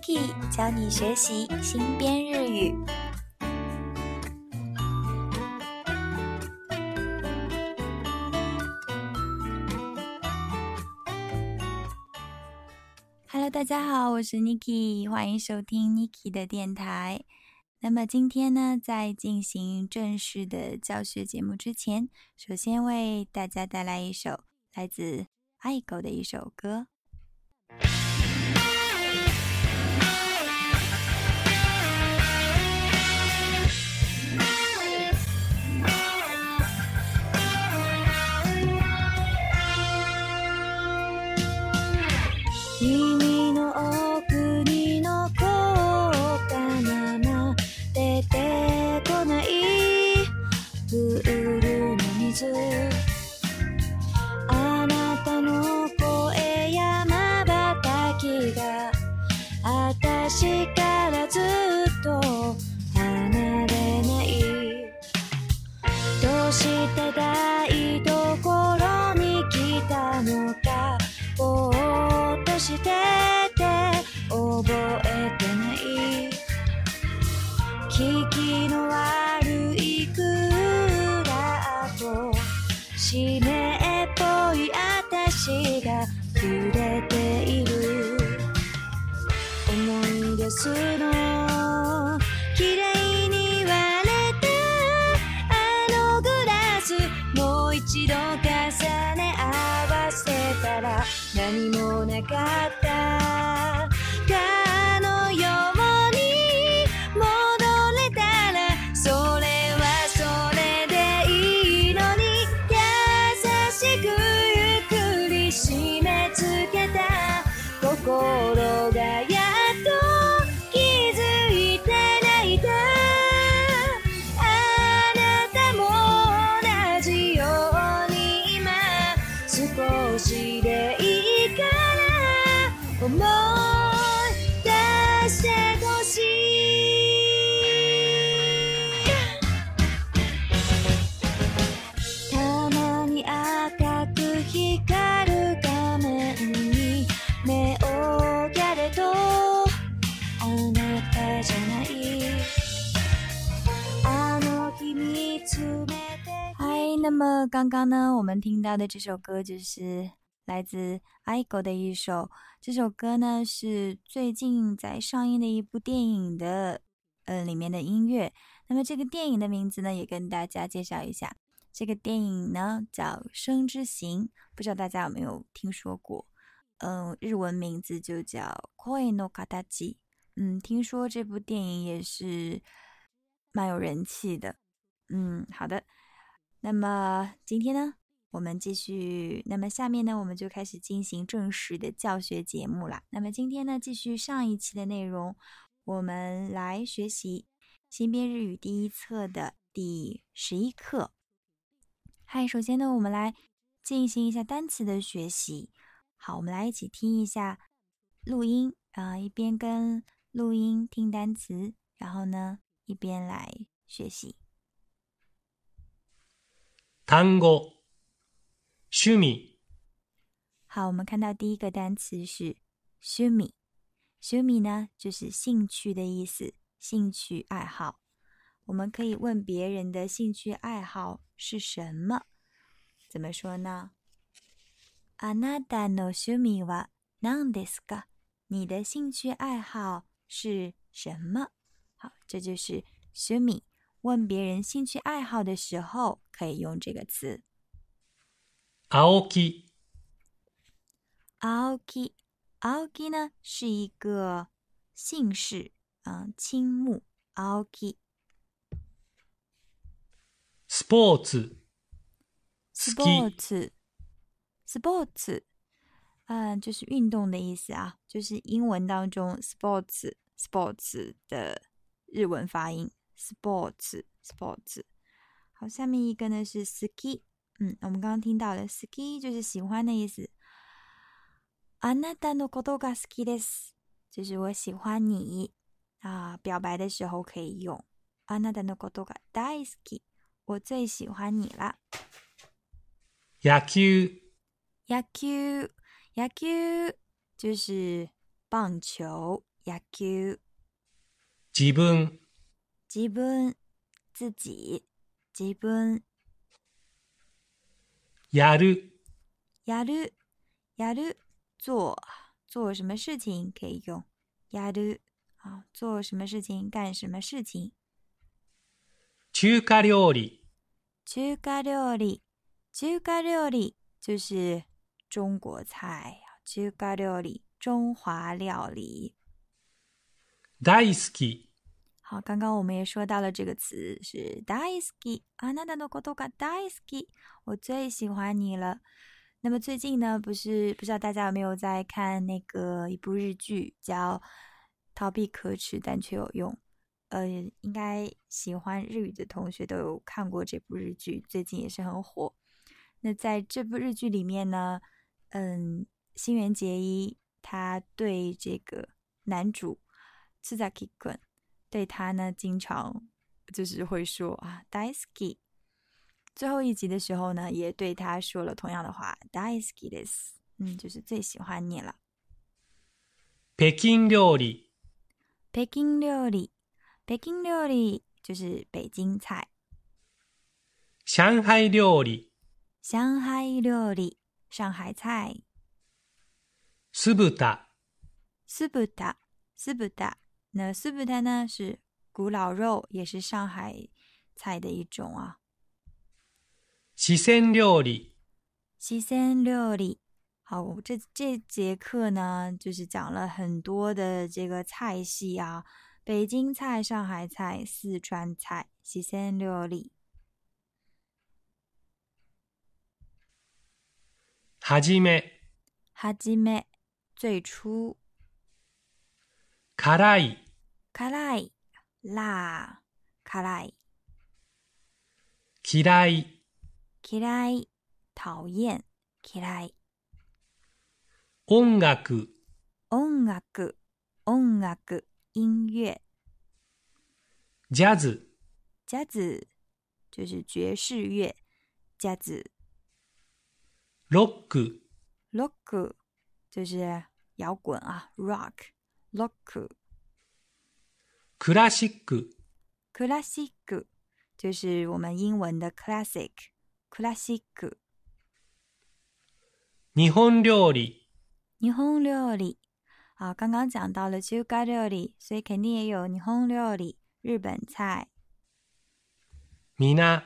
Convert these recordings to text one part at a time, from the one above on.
Niki 教你学习新编日语。Hello，大家好，我是 Niki，欢迎收听 Niki 的电台。那么今天呢，在进行正式的教学节目之前，首先为大家带来一首来自爱狗的一首歌。何もなかった刚刚呢，我们听到的这首歌就是来自 iGo 的一首。这首歌呢是最近在上映的一部电影的，呃，里面的音乐。那么这个电影的名字呢，也跟大家介绍一下。这个电影呢叫《生之行》，不知道大家有没有听说过？嗯，日文名字就叫《Koi no k a t a j h i 嗯，听说这部电影也是蛮有人气的。嗯，好的。那么今天呢，我们继续。那么下面呢，我们就开始进行正式的教学节目了。那么今天呢，继续上一期的内容，我们来学习新编日语第一册的第十一课。嗨，首先呢，我们来进行一下单词的学习。好，我们来一起听一下录音啊，一边跟录音听单词，然后呢，一边来学习。単語、趣味。好，我们看到第一个单词是“趣味”。趣味呢，就是兴趣的意思，兴趣爱好。我们可以问别人的兴趣爱好是什么？怎么说呢？あなたの趣味は何ですか？你的兴趣爱好是什么？好，这就是“趣味”。问别人兴趣爱好的时候，可以用这个词。aoki aoki 呢是一个姓氏啊，青木 aoki。sports，sports，sports，嗯，就是运动的意思啊，就是英文当中 sports，sports 的日文发音。Sports, sports。好，下面一个呢是 ski。嗯，我们刚刚听到了 ski 就是喜欢的意思。あなたのことが好きです，就是我喜欢你啊，表白的时候可以用。あなたのことが大好き，我最喜欢你啦。野球，野球，野球就是棒球。野球，自分。自分自己，自分。やる、やる、やる。做做什么事情可以用“やる”啊，做什么事情干什么事情。中華料理、中華料理、中華料理就是中国菜啊，中華料理、中华料理。大好き。好，刚刚我们也说到了这个词是 “daisuki”，啊，那那那国都国 d a i s u 我最喜欢你了。那么最近呢，不是不知道大家有没有在看那个一部日剧叫《逃避可耻但却有用》？呃，应该喜欢日语的同学都有看过这部日剧，最近也是很火。那在这部日剧里面呢，嗯，新垣结衣，他对这个男主，Tsuzaki Kun。对他呢，经常就是会说啊 d a i s i 最后一集的时候呢，也对他说了同样的话，Daisy，this。嗯，就是最喜欢你了。北京料理，北京料理，北京料理就是北京菜。上海料理，上海料理，上海菜。酢豚，酢豚，酢豚。那四不摊呢？是古老肉，也是上海菜的一种啊。西餐料理。西餐料理。好，这这节课呢，就是讲了很多的这个菜系啊，北京菜、上海菜、四川菜、西餐料理。はじめ。はじめ。最初。辛い、辛い、嫌ー、辛い、嫌い、嫌い、討厌、嫌い、音楽、音楽、音楽、音乐、ジャズ、ジャズ、就是爵士乐、ジャズ、ロック、ロック、就是摇滚啊，rock。ロック。クラシック。クラシック就是我们英文的 classic。クラシック。日本料理。日本料理啊，刚刚讲到了中餐料理，所以肯定也有日本料理，日本菜。みんな。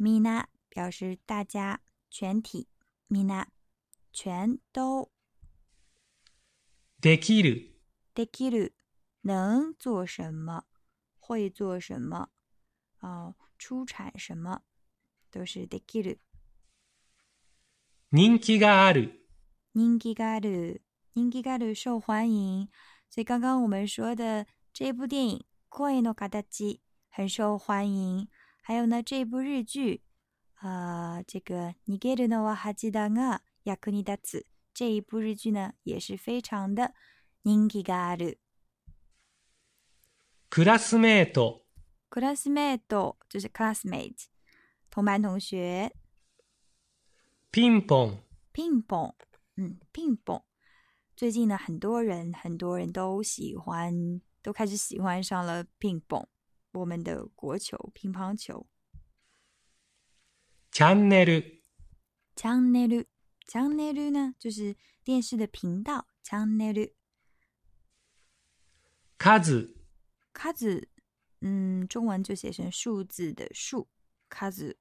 みんな表示大家全体。みんな全都。できる。できる，能做什么，会做什么，哦，出产什么，都是できる。人気がある，人気がある，人気がある，受欢迎。所以刚刚我们说的这部电影《国のガ很受欢迎。还有呢，这部日剧，啊，这个《ニゲルのワハジダガヤクニダツ》这一部日剧呢，也是非常的。人気がある。クラスメート。クラスメート就是 c l a s s m a t e 同班同学。ピンポン。ピンポン，嗯，ピンポン。最近呢，很多人，很多人都喜欢，都开始喜欢上了乒乓，我们的国球乒乓球。チャンネル。チャンネル，チャンネル呢，就是电视的频道，チャンネル。卡子，卡子，嗯，中文就写成数字的“数”，卡子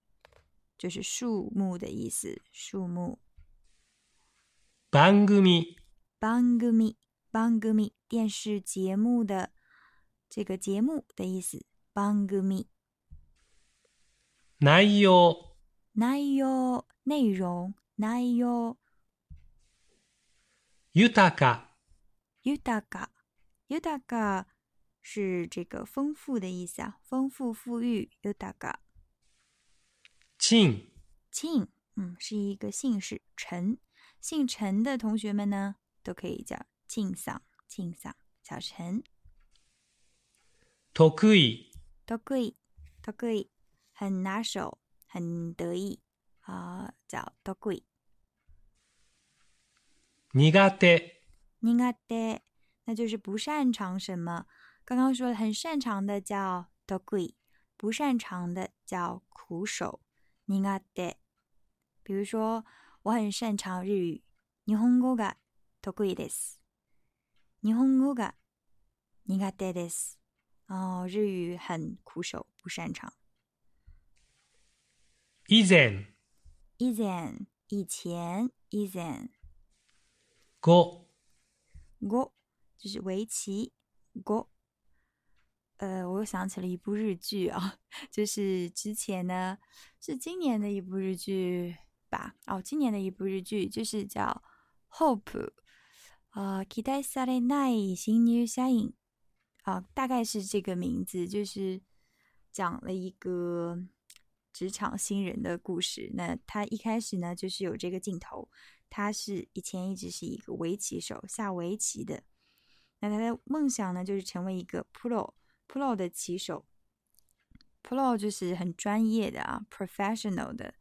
就是数目的意思，树木。番組，番組，番組，电视节目的这个节目的意思，番剧。内容，内容，内容。豊か，豊か。yudaka 是这个丰富的意思啊，丰富富裕。yudaka。清，清，嗯，是一个姓氏。陈，姓陈的同学们呢，都可以叫庆桑，庆桑，小陈。得意，得意，得意，很拿手，很得意啊，叫得意。那就是不擅长什么。刚刚说了，很擅长的叫 “to g u 不擅长的叫“苦手”。你啊，对。比如说，我很擅长日语，“日本語が to ku です”。日本語が你啊，对的斯。哦，日语很苦手，不擅长。以前，以前，以前，以前。 고， 고。 就是围棋，Go。呃，我又想起了一部日剧啊，就是之前呢是今年的一部日剧吧，哦，今年的一部日剧就是叫《Hope》啊，《期待下的那》《新女侠影》啊，大概是这个名字，就是讲了一个职场新人的故事。那他一开始呢，就是有这个镜头，他是以前一直是一个围棋手下围棋的。那他的梦想呢，就是成为一个 pro pro 的骑手。pro 就是很专业的啊，professional 的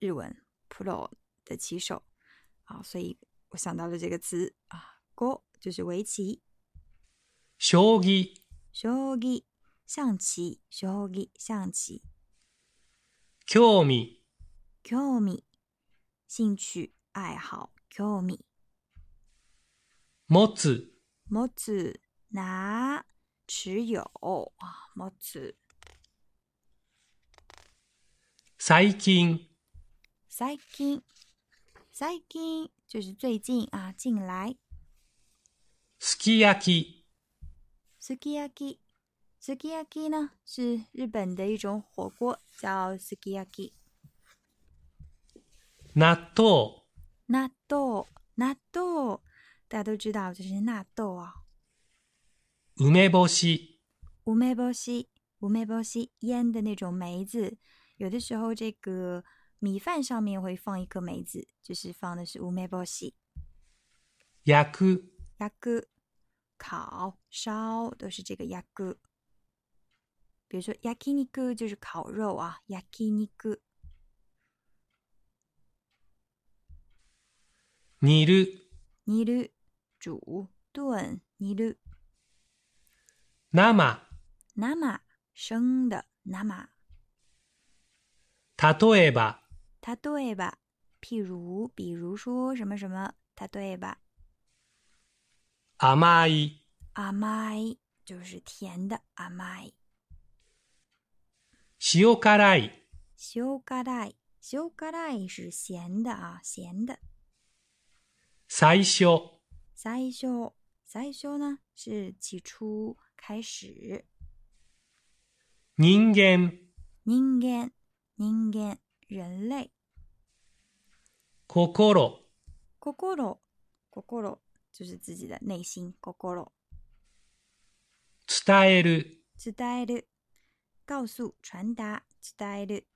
日文 pro 的骑手啊，所以我想到了这个词啊 g 就是围棋。将棋，将棋，象棋，将棋，象棋。興味，興味，兴趣，爱好，興味。持つ，持つ持有持つ最近最近最近就是最近啊近来すき焼きすき焼きすき焼き呢是日本的一种火锅叫すき焼き納豆納豆納豆大家都知道，就是纳豆哦。梅 m e 西梅 m e 西 u m 西腌的那种梅子，有的时候这个米饭上面会放一颗梅子，就是放的是梅 m e 西。yaku 烤烧都是这个 y a 比如说 y a 就是烤肉啊 y a k i 泥る煮炖泥炉，纳马生的纳马，它对吧？它对吧？譬如，比如说什么什么，他对吧？阿麦阿麦就是甜的阿麦，塩辛い塩辛い塩辛い是咸的啊，咸的。最初，最初，最初呢是起初开始。人間，人間，人間，人类。心，心，心，就是自己的内心。心。る。達，傳達，告訴，傳達，傳達。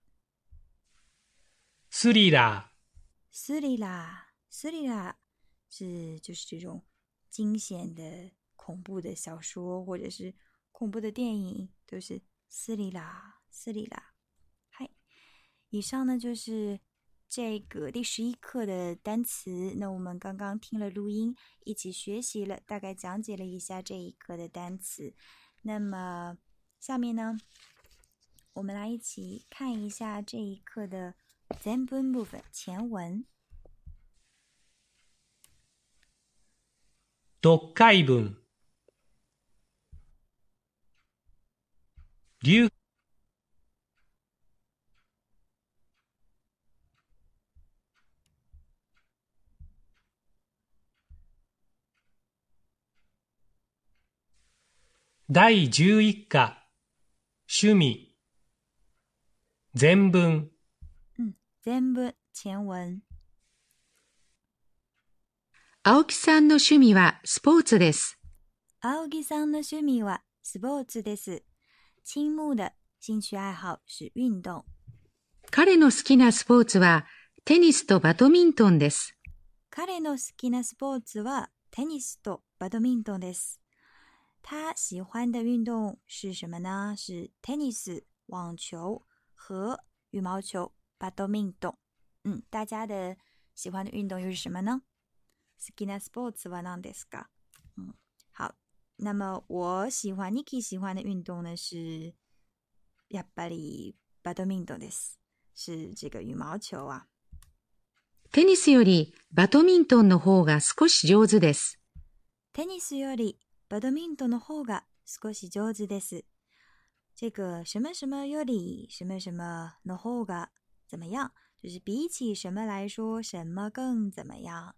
スリラー，スリラー，スリラー。是，就是这种惊险的、恐怖的小说，或者是恐怖的电影，都是斯里拉，斯里拉。嗨，以上呢就是这个第十一课的单词。那我们刚刚听了录音，一起学习了，大概讲解了一下这一课的单词。那么下面呢，我们来一起看一下这一课的 zen 部分前文。読解文流第十一課趣味全文全部前文青木さんの趣味はスポーツです。青木さんの趣味はスポーツです。青木的兴趣愛好是運動。彼の好きなスポーツはテニスとバドミントンです。彼の好きなスポーツはテニスとバドミントンです。他喜欢的运动是什么呢？是 t e n 网球和羽毛球、b a d m i n 嗯，大家的喜欢的运动又是什么呢？好きなスポーツは何ですか嗯，好。那么我喜欢 n i 喜欢的呢是やっぱりバドミントンです。是这个羽毛球啊。テニスよりバドミントンの方が少し上手です。テニスよりバドミントンの方が少し上手です。这个什么什么より什么什么の方が怎么样？就是比起什么来说，什么更怎么样？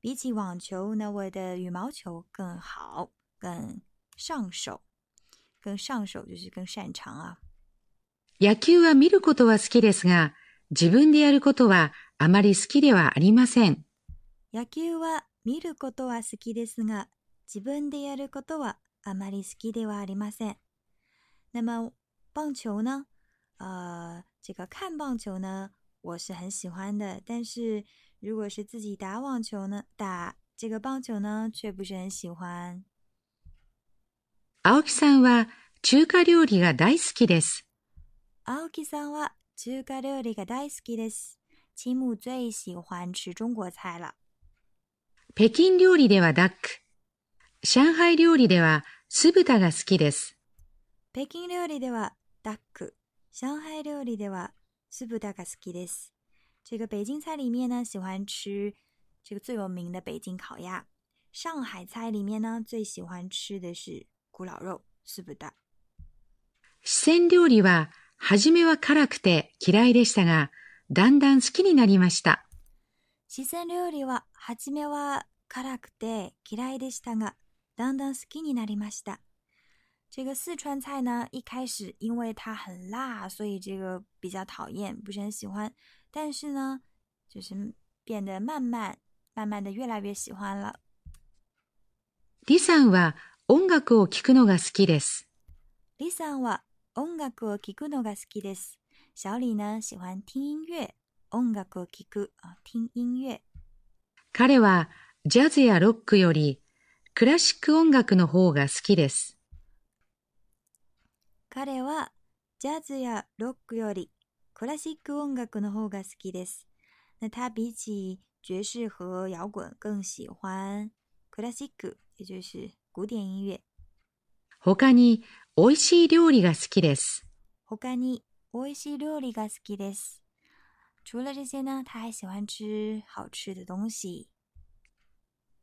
比起网球呢，我的羽毛球更好，更上手，更上手就是更擅长啊。野球は見ることは好きですが、自分でやることはあまり好きではありません。野球は見ることは好きですが、自分でやることはあまり好きではありません。那么棒球呢？呃，这个看棒球呢，我是很喜欢的，但是如果是自己打网球呢，打这个棒球呢，却不是很喜欢。青木さんは中華料理が大好きです。青木さんは中華料理が大好きです。青木最喜欢吃中国菜了。北京料理ではダック、上海料理では酢豚が好きです。北京料理ではダック、上海料理では酢豚が好きです。这个北京菜里面呢，喜欢吃这个最有名的北京烤鸭。上海菜里面呢，最喜欢吃的是古老肉。四川料理は初めは辛くて嫌いでしたが、だんだん好きになりました。四川料理は初めは辛くて嫌いでしたが、だんだん好きになりました。这个四川菜呢，一开始因为它很辣，所以这个比较讨厌，不是很喜欢。但是呢，就是变得慢慢、慢慢的越来越喜欢了。李さんは音楽を聴くのが好きです。李さんは音楽を聴くのが好きです。小李呢喜欢听音乐、音楽を聴く啊，听音乐。彼はジャズやロックよりクラシック音楽の方が好きです。彼はジャズやロックよりクラシック音楽の方が好きです。那他比起爵士和摇滚更喜欢クラシック、也就是古典音乐。他に美味しい料理が好きです。他に美味しい料理が好きです。除了这些呢，他还喜欢吃好吃的东西。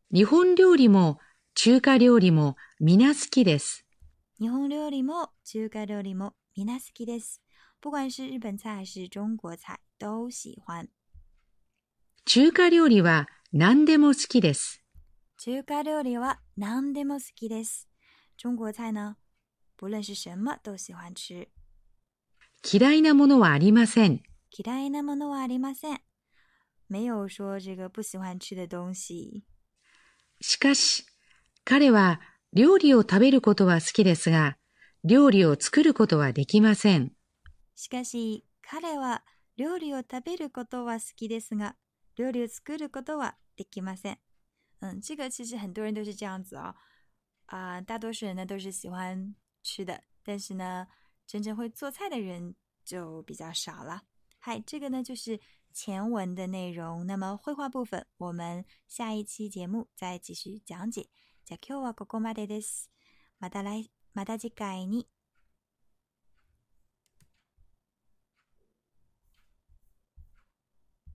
日本料理も中華料理も皆好きです。日本料理も中華料理も皆好きです。不管是日本菜还是中国菜都喜欢。中華料理は何でも好きです。中華料理は何でも好きです。中国菜呢、不论是什么都喜欢吃。嫌いなものはありません。嫌いなものはありません。没有说这个不喜欢吃的东西。しかし、彼は料理を食べることは好きですが、料理を作ることはできません。しかし彼は料理を食べることは好きですが、料理を作ることはできません。う这个其实很多人都是这样子啊、呃，大多数人呢都是喜欢吃的，但是呢，真正会做菜的人就比较少了。嗨，这个呢就是前文的内容。那么绘画部分，我们下一期节目再继续讲解。じゃ今日はここまでです。また来、また次回に。